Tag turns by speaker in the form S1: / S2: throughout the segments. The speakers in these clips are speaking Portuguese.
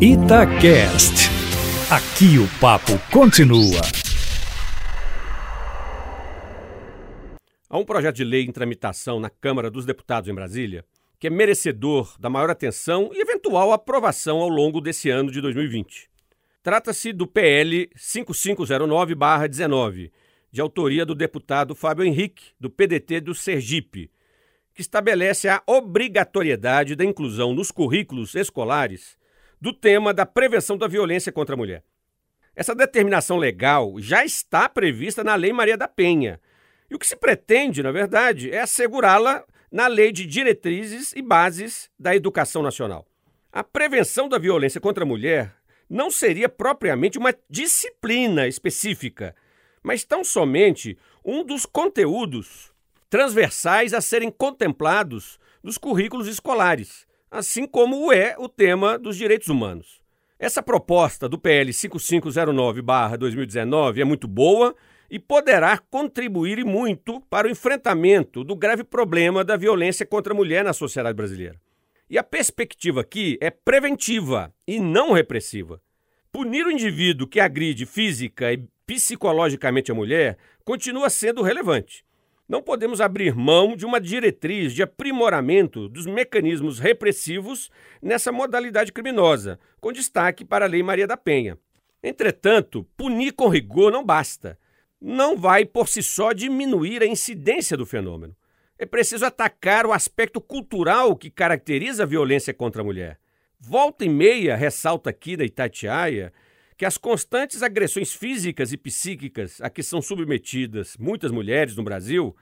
S1: Itacast. Aqui o papo continua.
S2: Há um projeto de lei em tramitação na Câmara dos Deputados em Brasília que é merecedor da maior atenção e eventual aprovação ao longo desse ano de 2020. Trata-se do PL 5509-19, de autoria do deputado Fábio Henrique, do PDT do Sergipe, que estabelece a obrigatoriedade da inclusão nos currículos escolares do tema da prevenção da violência contra a mulher. Essa determinação legal já está prevista na Lei Maria da Penha. E o que se pretende, na verdade, é assegurá-la na Lei de Diretrizes e Bases da Educação Nacional. A prevenção da violência contra a mulher não seria propriamente uma disciplina específica, mas tão somente um dos conteúdos transversais a serem contemplados nos currículos escolares, assim como é o tema dos direitos humanos. Essa proposta do PL 5509-2019 é muito boa e poderá contribuir muito para o enfrentamento do grave problema da violência contra a mulher na sociedade brasileira. E a perspectiva aqui é preventiva e não repressiva. Punir o indivíduo que agride física e psicologicamente a mulher continua sendo relevante não podemos abrir mão de uma diretriz de aprimoramento dos mecanismos repressivos nessa modalidade criminosa, com destaque para a Lei Maria da Penha. Entretanto, punir com rigor não basta. Não vai por si só diminuir a incidência do fenômeno. É preciso atacar o aspecto cultural que caracteriza a violência contra a mulher. Volta e meia, ressalta aqui da Itatiaia, que as constantes agressões físicas e psíquicas a que são submetidas muitas mulheres no Brasil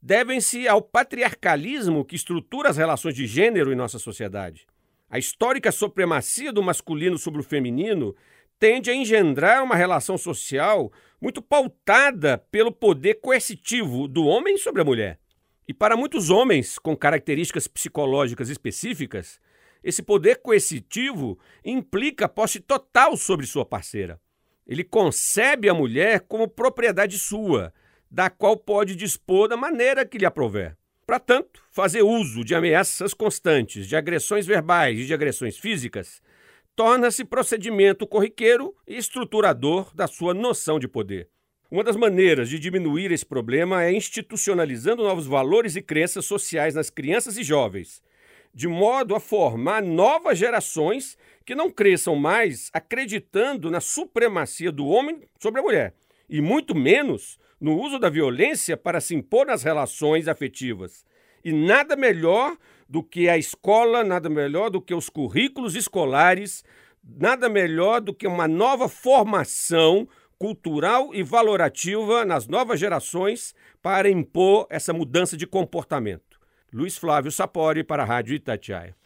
S2: devem-se ao patriarcalismo que estrutura as relações de gênero em nossa sociedade. A histórica supremacia do masculino sobre o feminino tende a engendrar uma relação social muito pautada pelo poder coercitivo do homem sobre a mulher. E para muitos homens com características psicológicas específicas, esse poder coercitivo implica posse total sobre sua parceira. Ele concebe a mulher como propriedade sua, da qual pode dispor da maneira que lhe aprover. Para tanto, fazer uso de ameaças constantes, de agressões verbais e de agressões físicas torna-se procedimento corriqueiro e estruturador da sua noção de poder. Uma das maneiras de diminuir esse problema é institucionalizando novos valores e crenças sociais nas crianças e jovens, de modo a formar novas gerações que não cresçam mais acreditando na supremacia do homem sobre a mulher, e muito menos no uso da violência para se impor nas relações afetivas. E nada melhor do que a escola, nada melhor do que os currículos escolares, nada melhor do que uma nova formação cultural e valorativa nas novas gerações para impor essa mudança de comportamento. Luiz Flávio Sapori para a Rádio Itatiaia.